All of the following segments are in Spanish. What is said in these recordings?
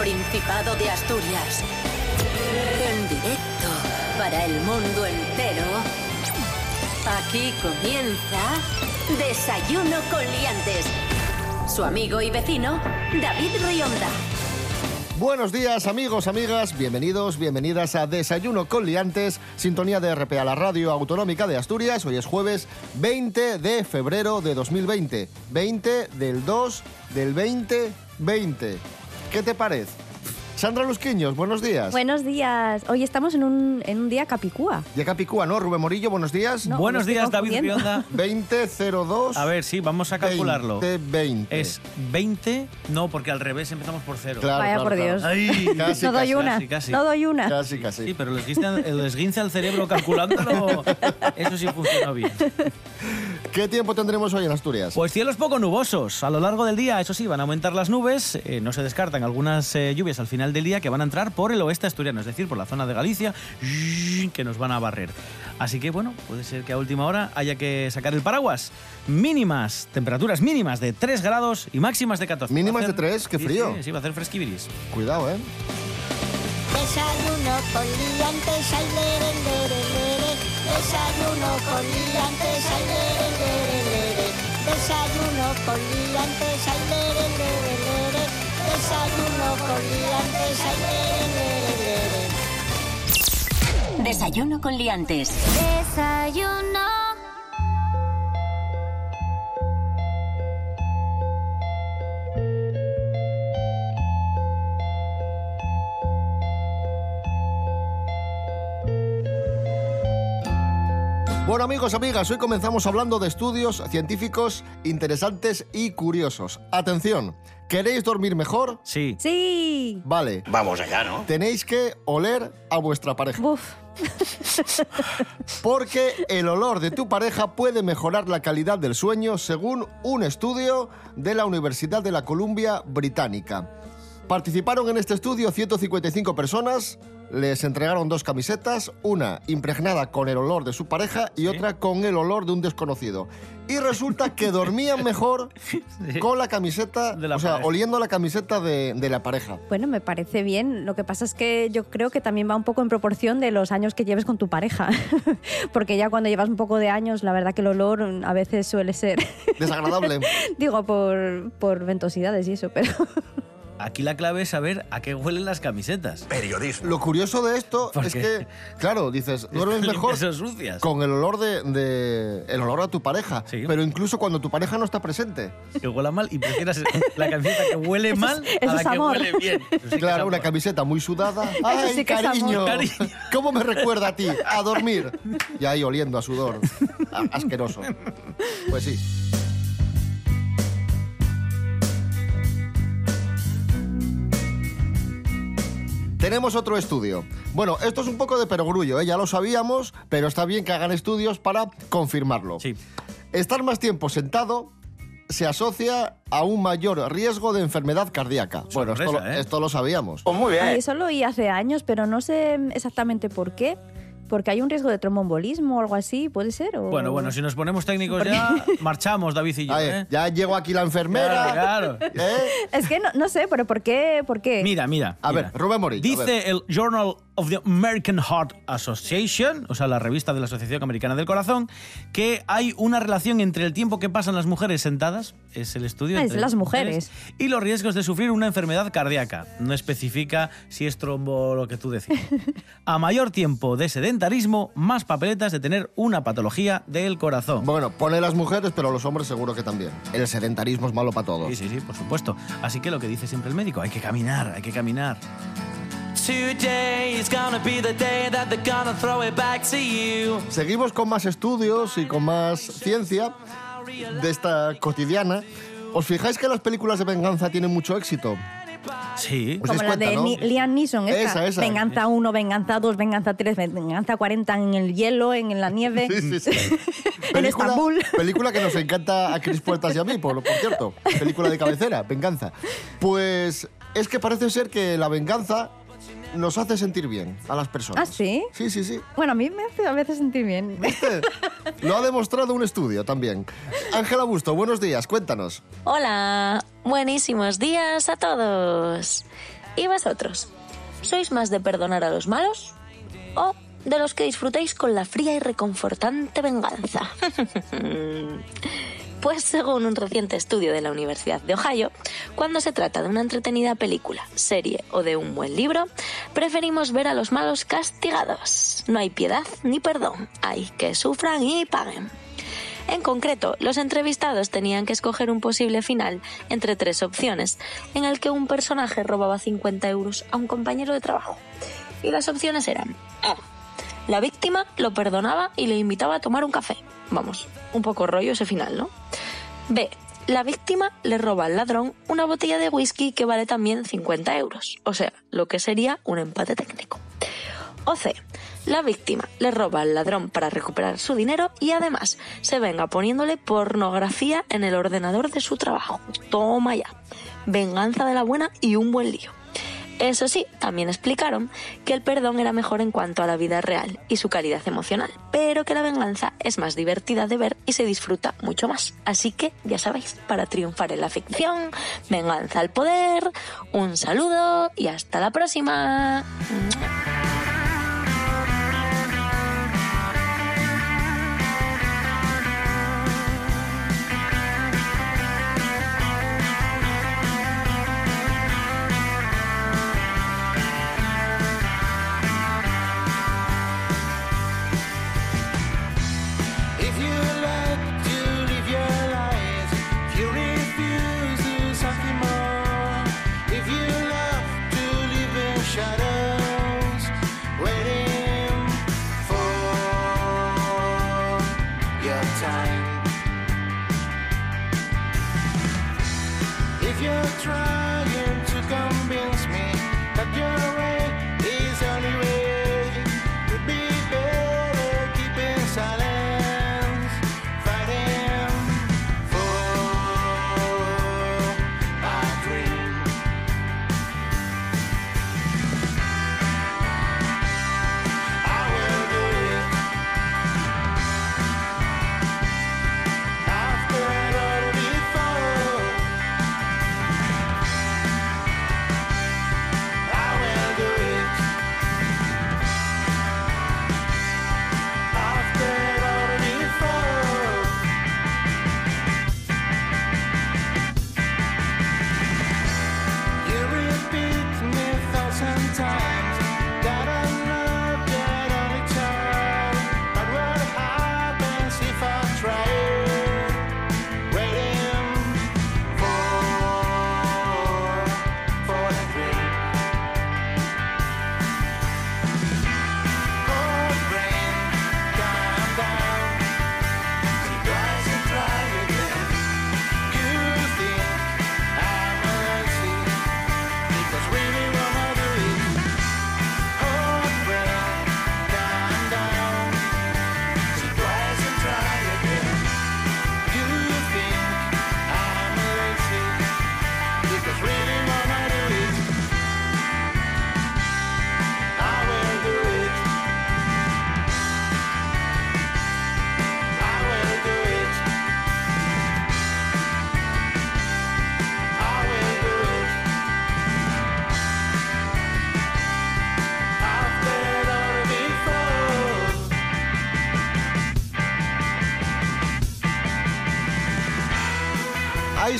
Principado de Asturias. En directo para el mundo entero. Aquí comienza Desayuno con Liantes. Su amigo y vecino, David Rionda. Buenos días amigos, amigas, bienvenidos, bienvenidas a Desayuno con Liantes, sintonía de RPA, la radio autonómica de Asturias. Hoy es jueves 20 de febrero de 2020, 20 del 2 del 2020. ¿Qué te parece? Sandra Lusquiños, buenos días. Buenos días. Hoy estamos en un, en un día capicúa. Ya Capicúa, ¿no? Rubén Morillo, buenos días. No, Buenos días, David confundiendo. Rionda. 2002. A ver, sí, vamos a calcularlo. 20. Es 20, no, porque al revés empezamos por cero. Claro, Vaya claro, por claro. Dios. Ay, Casi, no doy casi, una. casi, casi. No doy una. Casi, casi. Sí, pero el esguince, el esguince al cerebro calculándolo, eso sí funciona bien. ¿Qué tiempo tendremos hoy en Asturias? Pues cielos poco nubosos. A lo largo del día, eso sí, van a aumentar las nubes. eh, no se descartan algunas eh, lluvias al final del día que van a entrar por el oeste asturiano, es decir, por la zona de Galicia, que nos van a barrer. Así que bueno, puede ser que a última hora haya que sacar el paraguas. Mínimas, temperaturas mínimas de 3 grados y máximas de 14. Mínimas de 3, qué frío. Sí, sí, va a hacer fresquiviris. Cuidado, ¿eh? Desayuno con liantes, ay, lere, lere, lere. Desayuno con liantes, ay. Desayuno con liantes, ay, lere, lere, lere. Desayuno con liantes, ay, lere, lere, lere. Desayuno con Liantes. Desayuno. Bueno amigos, amigas, hoy comenzamos hablando de estudios científicos interesantes y curiosos. Atención, ¿queréis dormir mejor? Sí. Sí. Vale. Vamos allá, ¿no? Tenéis que oler a vuestra pareja. Buf. Porque el olor de tu pareja puede mejorar la calidad del sueño según un estudio de la Universidad de la Columbia Británica. Participaron en este estudio 155 personas, les entregaron dos camisetas, una impregnada con el olor de su pareja y otra con el olor de un desconocido. Y resulta que dormían mejor con la camiseta, De la o sea, pareja. oliendo la camiseta de, de la pareja. Bueno, me parece bien. Lo que pasa es que yo creo que también va un poco en proporción de los años que lleves con tu pareja. Porque ya cuando llevas un poco de años, la verdad que el olor a veces suele ser, Desagradable. digo, por, por ventosidades y eso, pero... Aquí la clave es saber a qué huelen las camisetas. Periodismo. Lo curioso de esto ¿Por es qué? que, claro, dices, duermes mejor sucias. con el olor de, de- el olor a tu pareja, Sí. pero incluso cuando tu pareja no está presente. Que huela mal y prefieras la camiseta que huele mal eso a la es que amor. huele bien. Eso es Claro, una camiseta muy sudada. ¡Ay, sí es cariño! Cariño. ¿Cómo me recuerda a ti? A dormir. Y ahí oliendo a sudor. A- asqueroso. Pues sí. Tenemos otro estudio. Bueno, esto es un poco de perogrullo, ¿eh? ya lo sabíamos, pero está bien que hagan estudios para confirmarlo. Sí. Estar más tiempo sentado se asocia a un mayor riesgo de enfermedad cardíaca. bueno, esto, Sorpresa, lo- ¿eh? esto lo sabíamos. Pues muy bien. Ay, eso lo oí hace años, pero no sé exactamente por qué. Porque hay un riesgo de tromboembolismo o algo así, ¿puede ser? O- Bueno, bueno, si nos ponemos técnicos ya, marchamos, David y yo. Ay, ¿eh? Ya llegó aquí la enfermera. Claro, claro. ¿eh? Es que no, no sé, pero ¿por qué? ¿Por qué? Mira, mira. A mira. ver, Rubén Morillo, Dice el Journal of the American Heart Association, o sea, la revista de la Asociación Americana del Corazón, que hay una relación entre el tiempo que pasan las mujeres sentadas, es el estudio. Ah, es entre las mujeres. Y los riesgos de sufrir una enfermedad cardíaca. No especifica si es trombo o lo que tú decís. A mayor tiempo de sedentarismo, más papeletas de tener una patología del corazón. Bueno, pone las mujeres, pero los hombres seguro que también. El sedentarismo es malo para todos. Sí, sí, sí, por supuesto. Así que lo que dice siempre el médico, hay que caminar, hay que caminar. Today is gonna be the day that they're gonna throw it back to you. Seguimos con más estudios y con más ciencia de esta cotidiana. ¿Os fijáis que las películas de venganza tienen mucho éxito? Sí. Como la cuenta, de Liam Neeson. Esa, esa. Venganza 1, Venganza 2, Venganza 3, Venganza 40 en el hielo, en la nieve. Sí, sí, sí. En Estambul. película que nos encanta a Cris Puertas y a mí, por, por cierto. Película de cabecera, venganza. Pues es que parece ser que la venganza nos hace sentir bien a las personas. ¿Ah, sí? Sí, sí, sí. Bueno, a mí me hace a veces sentir bien. Lo ha demostrado un estudio también. Ángela Busto, buenos días, cuéntanos. Hola, buenísimos días a todos. ¿Y vosotros? ¿Sois más de perdonar a los malos o de los que disfrutáis con la fría y reconfortante venganza? Pues según un reciente estudio de la Universidad de Ohio, cuando se trata de una entretenida película, serie o de un buen libro, preferimos ver a los malos castigados. No hay piedad ni perdón, hay que sufran y paguen. En concreto, los entrevistados tenían que escoger un posible final entre tres opciones, en el que un personaje robaba 50 euros a un compañero de trabajo. Y las opciones eran A. La víctima lo perdonaba y le invitaba a tomar un café. Vamos, un poco rollo ese final, ¿no? B. La víctima le roba al ladrón una botella de whisky que vale también 50 euros, o sea, lo que sería un empate técnico. O C. La víctima le roba al ladrón para recuperar su dinero y además se venga poniéndole pornografía en el ordenador de su trabajo. Toma ya. Venganza de la buena y un buen lío. Eso sí, también explicaron que el perdón era mejor en cuanto a la vida real y su calidad emocional, pero que la venganza es más divertida de ver y se disfruta mucho más. Así que, ya sabéis, para triunfar en la ficción, venganza al poder, un saludo y hasta la próxima.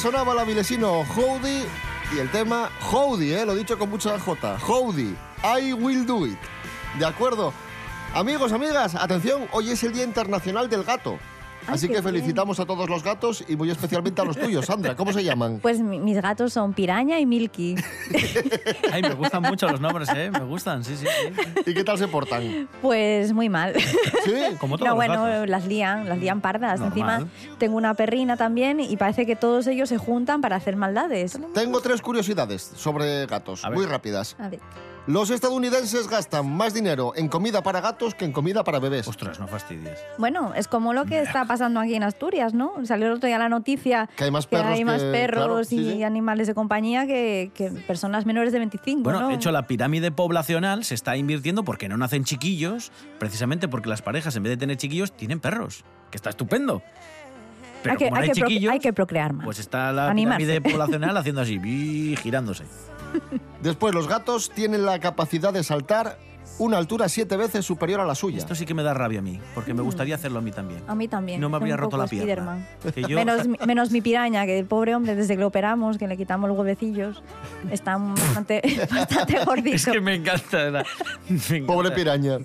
Sonaba la Vilesino Howdy y el tema Howdy, ¿eh? lo dicho con mucha J. Howdy, I will do it. ¿De acuerdo? Amigos, amigas, atención, hoy es el Día Internacional del Gato. Ay, Así que bien. felicitamos a todos los gatos y muy especialmente a los tuyos. Sandra, ¿cómo se llaman? Pues mi- mis gatos son Piraña y Milky. Ay, me gustan mucho los nombres, ¿eh? Me gustan, sí, sí, sí. ¿Y qué tal se portan? Pues muy mal. ¿Sí? Como todos No, los bueno, gatos. las lían, las lían pardas. Normal. Encima tengo una perrina también y parece que todos ellos se juntan para hacer maldades. Tengo tres curiosidades sobre gatos, A ver. muy rápidas. A ver. Los estadounidenses gastan más dinero en comida para gatos que en comida para bebés. Ostras, no fastidies. Bueno, es como lo que está pasando aquí en Asturias, ¿no? Salió el otro día la noticia Que hay más perros hay más que- perros claro, sí, y sí. animales de compañía que, que personas menores de 25, Bueno, ¿no? de hecho, la pirámide poblacional se está invirtiendo porque no nacen chiquillos, precisamente porque las parejas, en vez de tener chiquillos, tienen perros. Que está estupendo. Pero hay, que, como no hay, hay que pro- chiquillos, hay que procrear más. pues está la Animarse. pirámide poblacional haciendo así, girándose. Después, los gatos tienen la capacidad de saltar una altura siete veces superior a la suya. Esto sí que me da rabia a mí, porque me gustaría hacerlo a mí también. A mí también. No me habría roto la pierna. Spiderman. Que yo- Menos, mi- menos mi piraña, que el pobre hombre, desde que lo operamos, que le quitamos los huevecillos, está bastante, bastante gordito. Es que me encanta. la- me encanta. Pobre piraña.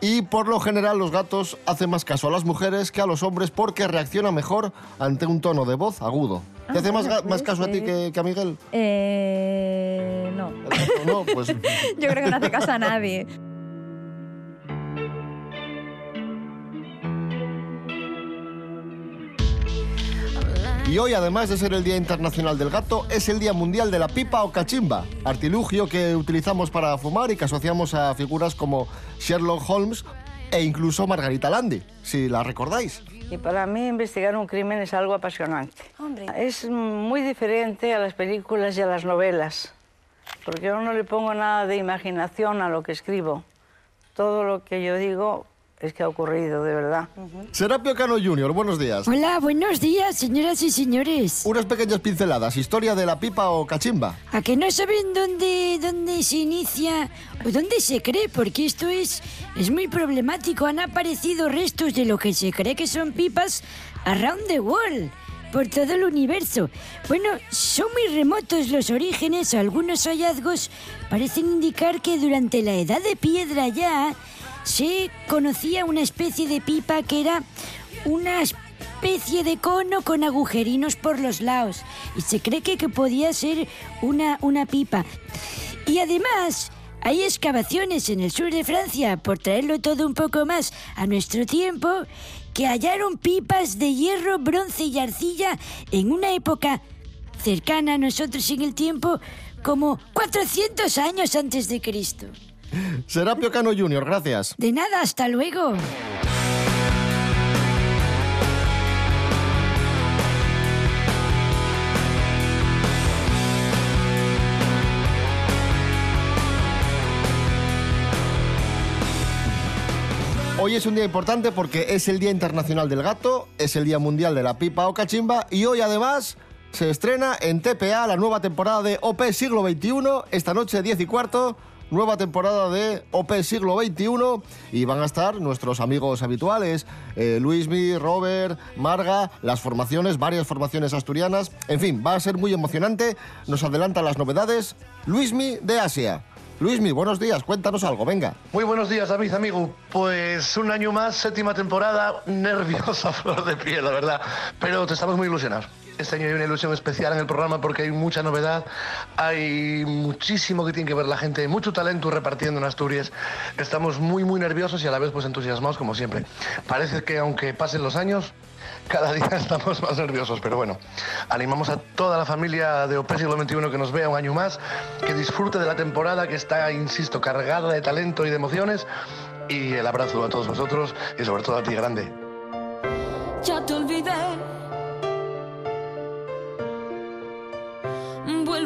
Y por lo general los gatos hacen más caso a las mujeres que a los hombres porque reaccionan mejor ante un tono de voz agudo. ¿Te Ah, hace más, bueno, ga- más caso a ti ser. que, que a Miguel? Eh, no. No, pues Yo creo que no hace caso a nadie. Y hoy, además de ser el Día Internacional del Gato, es el Día Mundial de la Pipa o Cachimba, artilugio que utilizamos para fumar y que asociamos a figuras como Sherlock Holmes e incluso Margarita Landi, si la recordáis. Y para mí investigar un crimen es algo apasionante. Hombre. Es muy diferente a las películas y a las novelas, porque yo no le pongo nada de imaginación a lo que escribo. Todo lo que yo digo es que ha ocurrido, de verdad. Serapio Cano Jr., buenos días. Hola, buenos días, señoras y señores. Unas pequeñas pinceladas, historia de la pipa o cachimba. ¿A que no saben dónde, dónde se inicia o dónde se cree? Porque esto es, es muy problemático. Han aparecido restos de lo que se cree que son pipas around the world, por todo el universo. Bueno, son muy remotos los orígenes. Algunos hallazgos parecen indicar que durante la edad de piedra ya se conocía una especie de pipa que era una especie de cono con agujerinos por los lados y se cree que, que podía ser una, una pipa. Y además hay excavaciones en el sur de Francia, por traerlo todo un poco más a nuestro tiempo, que hallaron pipas de hierro, bronce y arcilla en una época cercana a nosotros en el tiempo como 400 años antes de Cristo. Serapio Cano Jr., gracias. De nada, hasta luego. Hoy es un día importante porque es el Día Internacional del Gato, es el Día Mundial de la Pipa o Cachimba y hoy además se estrena en TPA la nueva temporada de OP Siglo XXI, esta noche 10 y cuarto, nueva temporada de OP Siglo XXI y van a estar nuestros amigos habituales, eh, Luismi, Robert, Marga, las formaciones, varias formaciones asturianas, en fin, va a ser muy emocionante, nos adelantan las novedades, Luismi de Asia. Luismi, buenos días, cuéntanos algo, venga. Muy buenos días, David, amigo. Pues un año más, séptima temporada, nerviosa flor de piel, la verdad. Pero te estamos muy ilusionados. Este año hay una ilusión especial en el programa porque hay mucha novedad, hay muchísimo que tiene que ver la gente, mucho talento repartiendo en Asturias. Estamos muy, muy nerviosos y a la vez pues entusiasmados como siempre. Parece que aunque pasen los años, cada día estamos más nerviosos, pero bueno, animamos a toda la familia de OP Siglo XXI que nos vea un año más, que disfrute de la temporada que está, insisto, cargada de talento y de emociones. Y el abrazo a todos vosotros y sobre todo a ti, grande. Ya te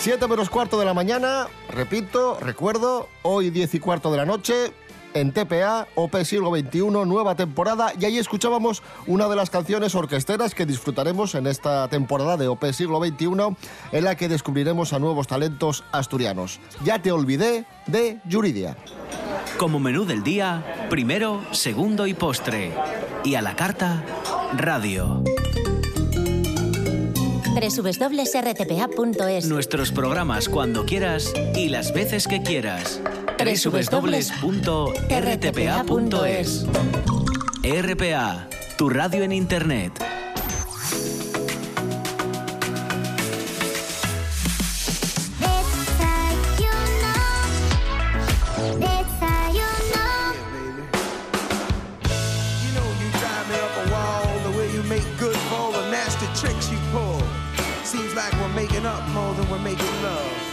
7 menos cuarto de la mañana, repito, recuerdo, hoy 10 y cuarto de la noche, en TPA, OP Siglo XXI, nueva temporada, y ahí escuchábamos una de las canciones orquesteras que disfrutaremos en esta temporada de OP Siglo XXI, en la que descubriremos a nuevos talentos asturianos. Ya te olvidé de Yuridia. Como menú del día, primero, segundo y postre. Y a la carta, radio. www.rtpa.es Nuestros programas cuando quieras y las veces que quieras. www.rtpa.es RPA, tu radio en internet.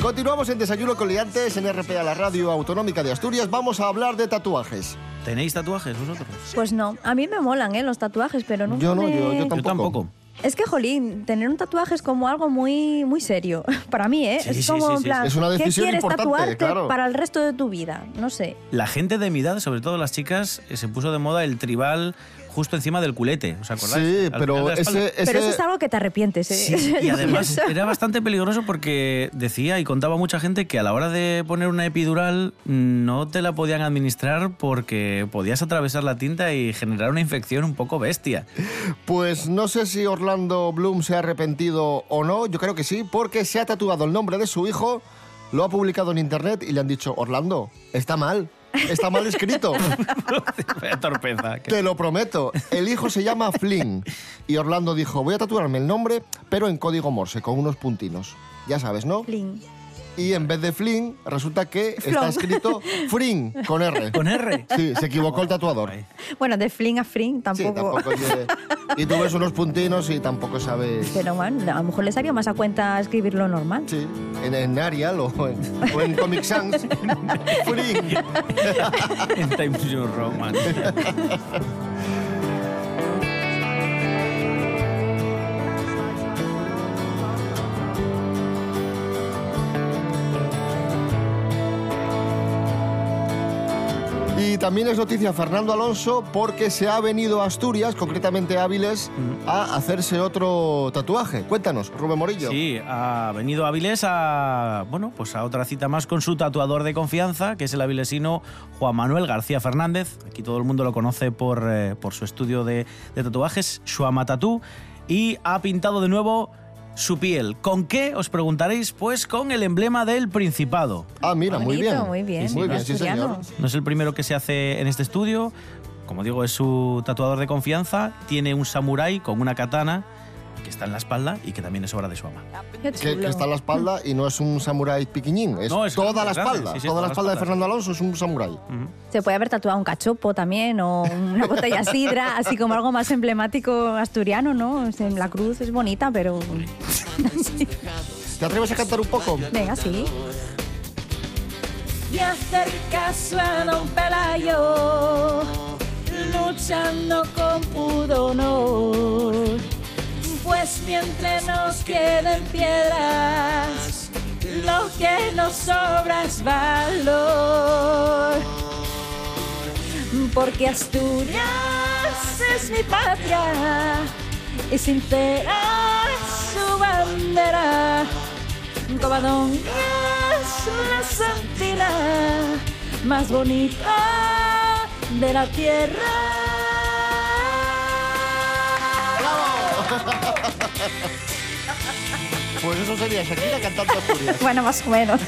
Continuamos en Desayuno con Liantes en RPA, la radio autonómica de Asturias. Vamos a hablar de tatuajes. ¿Tenéis tatuajes vosotros? Pues no, a mí me molan ¿eh? los tatuajes, pero no Yo no, me- yo, yo tampoco. Yo tampoco. Es que, jolín, tener un tatuaje es como algo muy, muy serio. Para mí, ¿eh? Sí, es sí, como sí, en sí. plan, Es una ¿qué decisión quieres importante, tatuarte claro. para el resto de tu vida? No sé. La gente de mi edad, sobre todo las chicas, eh, se puso de moda el tribal justo encima del culete. ¿Os acordáis? Sí, Al pero final de la espalda. ese, Pero eso es algo que te arrepientes, ¿eh? Sí, y además era bastante peligroso porque decía y contaba mucha gente que a la hora de poner una epidural no te la podían administrar porque podías atravesar la tinta y generar una infección un poco bestia. Pues no sé si Orlando Bloom se ha arrepentido o no, yo creo que sí, porque se ha tatuado el nombre de su hijo, lo ha publicado en internet y le han dicho, Orlando, está mal, está mal escrito, torpeza. te lo prometo. El hijo se llama Flynn y Orlando dijo, voy a tatuarme el nombre, pero en código Morse, con unos puntinos. Ya sabes, ¿no? Flynn. Y en vez de Flynn, resulta que está escrito Fring, con R. ¿Con R? Sí, se equivocó el tatuador. Bueno, de Flynn a Sí, tampoco. tampoco. oye, Y tú ves unos puntinos y tampoco sabes... Pero bueno, a lo mejor les haría más a cuenta escribirlo normal. Sí, en, en Arial o en, o en Comic Sans. Fring. en Times New Roman. Y también es noticia Fernando Alonso porque se ha venido a Asturias, concretamente a Áviles, a hacerse otro tatuaje. Cuéntanos, Rubén Morillo. Sí, ha venido a Avilés a, bueno, pues a otra cita más con su tatuador de confianza, que es el avilesino Juan Manuel García Fernández. Aquí todo el mundo lo conoce por, eh, por su estudio de, de tatuajes, Shuama Tattoo, y ha pintado de nuevo su piel. ¿Con qué? Os preguntaréis, pues con el emblema del Principado. Ah, mira, muy bien. muy bien, Muy bien, sí, señor. No es el primero que se hace en este estudio. Como digo, es su tatuador de confianza. Tiene un samurái con una katana que está en la espalda y que también es obra de su ama. Que, que está en la espalda y no es un samurái piquiñín, es, No, es toda la grande, espalda. Sí, sí, toda la espalda de Fernando Alonso es un samurái. Se puede haber tatuado un cachopo también o una botella sidra, así como algo más emblemático asturiano, ¿no? La cruz es bonita, pero... ¿Te atreves a cantar un poco? Venga, sí. y hacer caso a Don Pelayo, luchando con puro mientras nos queden piedras, lo que nos sobra es valor. Porque Asturias es mi patria y es su bandera. Covadonga es la santidad más bonita de la tierra. Pues eso sería Shakira cantando Asturias. Bueno, más o menos.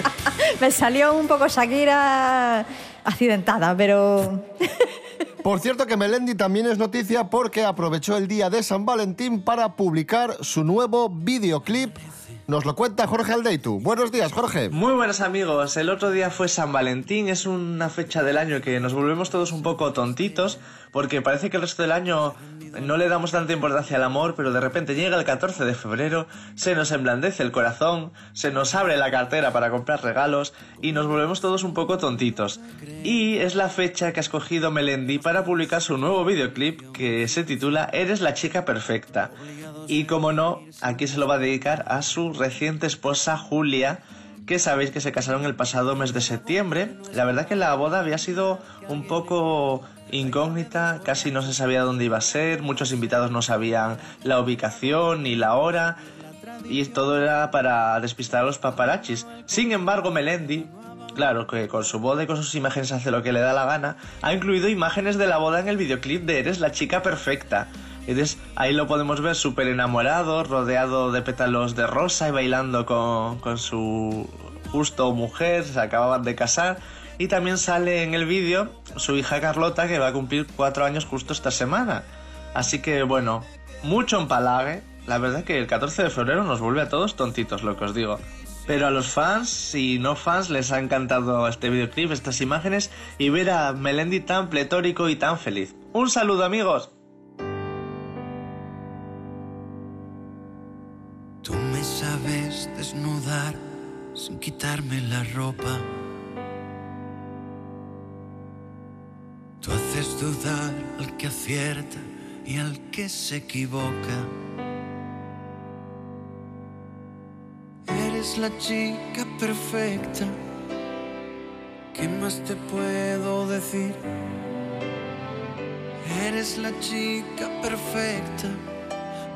Me salió un poco Shakira accidentada, pero... Por cierto que Melendi también es noticia porque aprovechó el día de San Valentín para publicar su nuevo videoclip. Nos lo cuenta Jorge Aldeitu. Buenos días, Jorge. Muy buenos amigos, el otro día fue San Valentín, es una fecha del año que nos volvemos todos un poco tontitos porque parece que el resto del año no le damos tanta importancia al amor, pero de repente llega el 14 de febrero, se nos emblandece el corazón, se nos abre la cartera para comprar regalos y nos volvemos todos un poco tontitos. Y es la fecha que ha escogido Melendi para publicar su nuevo videoclip que se titula Eres la chica perfecta. Y como no, aquí se lo va a dedicar a su reciente esposa Julia, que sabéis que se casaron el pasado mes de septiembre. La verdad que la boda había sido un poco incógnita, casi no se sabía dónde iba a ser, muchos invitados no sabían la ubicación ni la hora y todo era para despistar a los paparachis. Sin embargo, Melendi, claro que con su boda y con sus imágenes hace lo que le da la gana, ha incluido imágenes de la boda en el videoclip de Eres la chica perfecta. Entonces ahí lo podemos ver súper enamorado, rodeado de pétalos de rosa y bailando con, con su justo mujer, se acababan de casar. Y también sale en el vídeo su hija Carlota que va a cumplir cuatro años justo esta semana. Así que bueno, mucho empalague. La verdad que el 14 de febrero nos vuelve a todos tontitos, lo que os digo. Pero a los fans y no fans les ha encantado este videoclip, estas imágenes y ver a Melendi tan pletórico y tan feliz. Un saludo amigos. Tú me sabes desnudar sin quitarme la ropa. Haces dudar al que acierta y al que se equivoca. Eres la chica perfecta. ¿Qué más te puedo decir? Eres la chica perfecta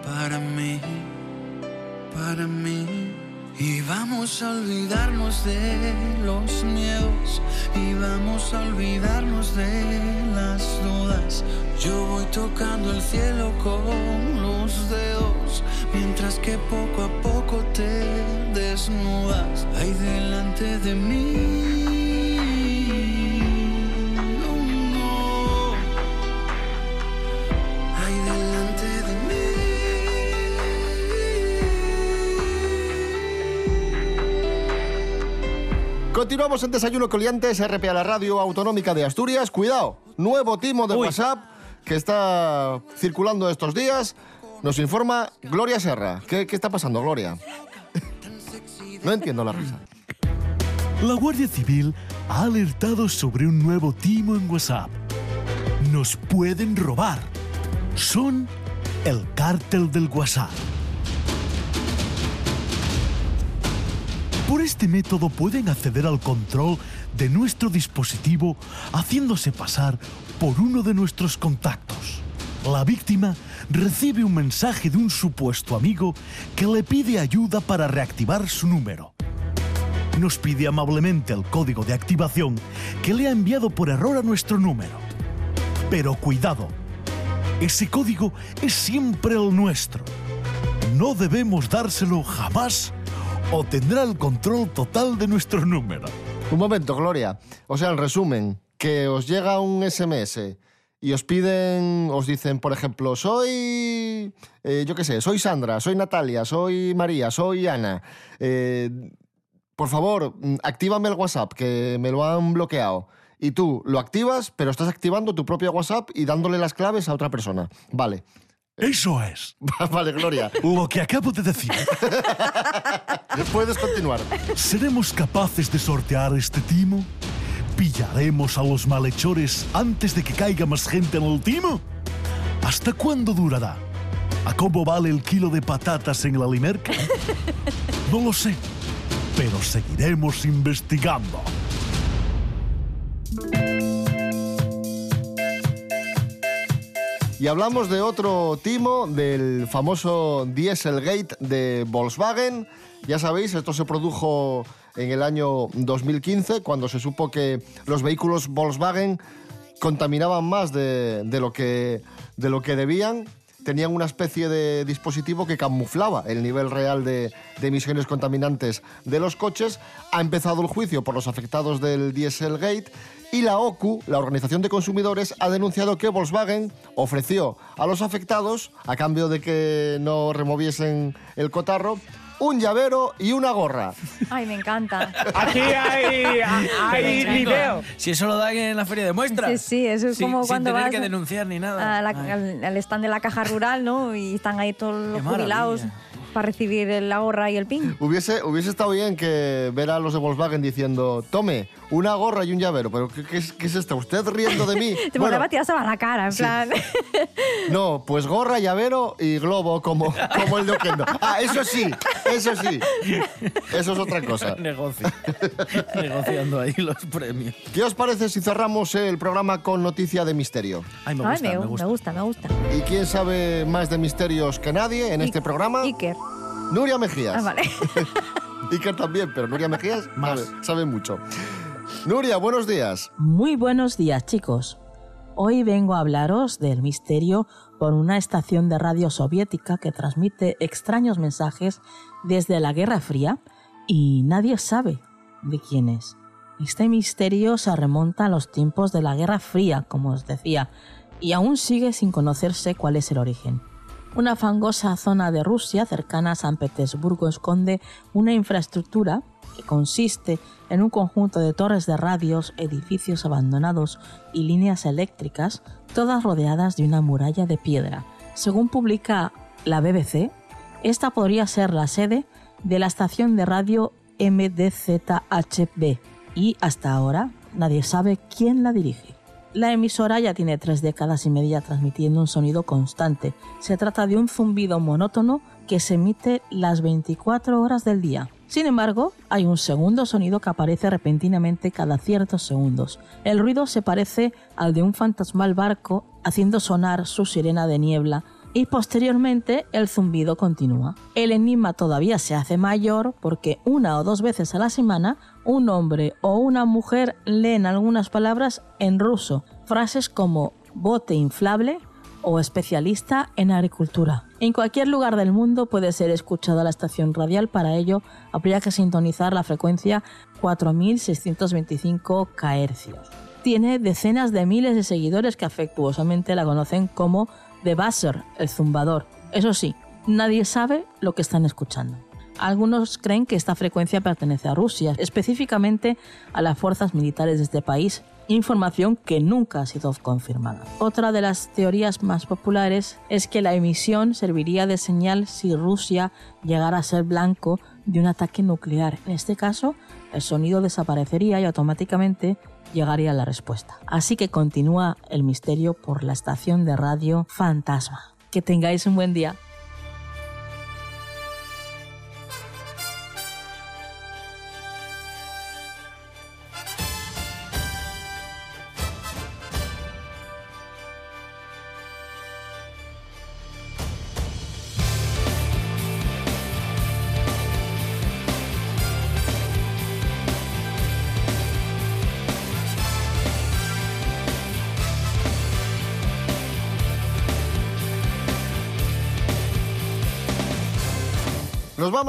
para mí, para mí. Y vamos a olvidarnos de los miedos y vamos a olvidarnos de las dudas. Yo voy tocando el cielo con los dedos, mientras que poco a poco te desnudas ahí delante de mí. Continuamos en Desayuno Coliantes, RP a la Radio Autonómica de Asturias. Cuidado, nuevo timo de WhatsApp que está circulando estos días. Nos informa Gloria Serra. ¿Qué, qué está pasando, Gloria? no entiendo la risa. La Guardia Civil ha alertado sobre un nuevo timo en WhatsApp. Nos pueden robar. Son el cártel del WhatsApp. Por este método pueden acceder al control de nuestro dispositivo haciéndose pasar por uno de nuestros contactos. La víctima recibe un mensaje de un supuesto amigo que le pide ayuda para reactivar su número. Nos pide amablemente el código de activación que le ha enviado por error a nuestro número. Pero cuidado, ese código es siempre el nuestro. No debemos dárselo jamás o tendrá el control total de nuestro número. Un momento, Gloria. O sea, en resumen, que os llega un SMS y os piden, os dicen, por ejemplo, soy, eh, yo qué sé, soy Sandra, soy Natalia, soy María, soy Ana. Eh, por favor, mm, actívame el WhatsApp, que me lo han bloqueado. Y tú lo activas, pero estás activando tu propio WhatsApp y dándole las claves a otra persona. Vale. Eso es. vale, Gloria. Lo que acabo de decir. Puedes continuar. ¿Seremos capaces de sortear este timo? ¿Pillaremos a los malhechores antes de que caiga más gente en el timo? ¿Hasta cuándo durará? ¿A cómo vale el kilo de patatas en la Limerca? No lo sé, pero seguiremos investigando. Y hablamos de otro timo, del famoso Dieselgate de Volkswagen. Ya sabéis, esto se produjo en el año 2015, cuando se supo que los vehículos Volkswagen contaminaban más de, de lo, que, de lo que debían. Tenían una especie de dispositivo que camuflaba el nivel real de, emisiones contaminantes de los coches. Ha empezado el juicio por los afectados del Dieselgate y la OCU, la Organización de Consumidores, ha denunciado que Volkswagen ofreció a los afectados, a cambio de que no removiesen el cotarro, un llavero y una gorra. Ay, me encanta. Aquí hay, hay video. Si eso lo dan en la feria de muestras. Sí, sí, eso es Sin- como sin cuando tener vas que denunciar ni nada. a la- Ay. al, al stand de la caja rural, ¿no? Y están ahí todos los maravilla. jubilados para recibir la gorra y el pin. Hubiese, hubiese estado bien que ver a los de Volkswagen diciendo, tome, Una gorra y un llavero. ¿Pero qué, qué es, qué es esto? ¿Usted riendo de mí? Te Bueno, a la cara, en Sí. plan. no, pues gorra, llavero y globo como, como el de Oquendo. Ah, eso sí, eso sí. Eso es otra cosa. Negocio. Negociando ahí los premios. ¿Qué os parece si cerramos el programa con noticia de misterio? Ay, Ay, me, me gusta, me gusta. ¿Y quién sabe más de misterios que nadie en este programa? Iker. Nuria Mejías. Ah, vale. Iker también, pero Nuria Mejías sabe, sabe mucho. Nuria, buenos días. Muy buenos días, chicos. Hoy vengo a hablaros del misterio por una estación de radio soviética que transmite extraños mensajes desde la Guerra Fría y nadie sabe de quién es. Este misterio se remonta a los tiempos de la Guerra Fría, como os decía, y aún sigue sin conocerse cuál es el origen. Una fangosa zona de Rusia cercana a San Petersburgo esconde una infraestructura que consiste en un conjunto de torres de radios, edificios abandonados y líneas eléctricas, todas rodeadas de una muralla de piedra. Según publica la BBC, esta podría ser la sede de la estación de radio MDZHB y hasta ahora nadie sabe quién la dirige. La emisora ya tiene tres décadas y media transmitiendo un sonido constante. Se trata de un zumbido monótono que se emite las 24 horas del día. Sin embargo, hay un segundo sonido que aparece repentinamente cada ciertos segundos. El ruido se parece al de un fantasmal barco haciendo sonar su sirena de niebla y posteriormente el zumbido continúa. El enigma todavía se hace mayor porque una o dos veces a la semana un hombre o una mujer leen algunas palabras en ruso, frases como bote inflable o especialista en agricultura. En cualquier lugar del mundo puede ser escuchada la estación radial, para ello habría que sintonizar la frecuencia 4625 kHz. Tiene decenas de miles de seguidores que afectuosamente la conocen como The Buzzer, el zumbador. Eso sí, nadie sabe lo que están escuchando. Algunos creen que esta frecuencia pertenece a Rusia, específicamente a las fuerzas militares de este país, información que nunca ha sido confirmada. Otra de las teorías más populares es que la emisión serviría de señal si Rusia llegara a ser blanco de un ataque nuclear. En este caso, el sonido desaparecería y automáticamente llegaría la respuesta. Así que continúa el misterio por la estación de radio Fantasma. Que tengáis un buen día.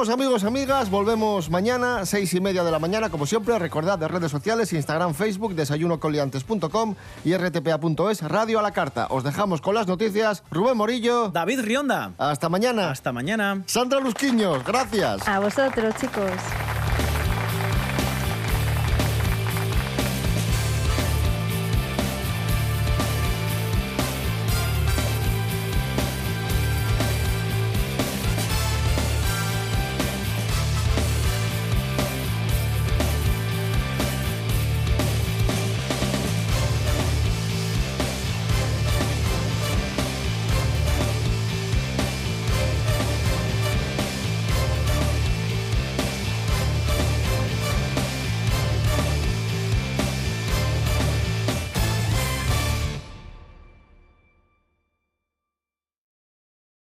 Amigos, amigas, volvemos mañana, seis y media de la mañana, como siempre, recordad de redes sociales, Instagram, Facebook, desayunocoliantes.com y rtpa.es, Radio a la Carta. Os dejamos con las noticias, Rubén Morillo. David Rionda. Hasta mañana. Hasta mañana. Sandra Lusquiños, gracias. A vosotros, chicos.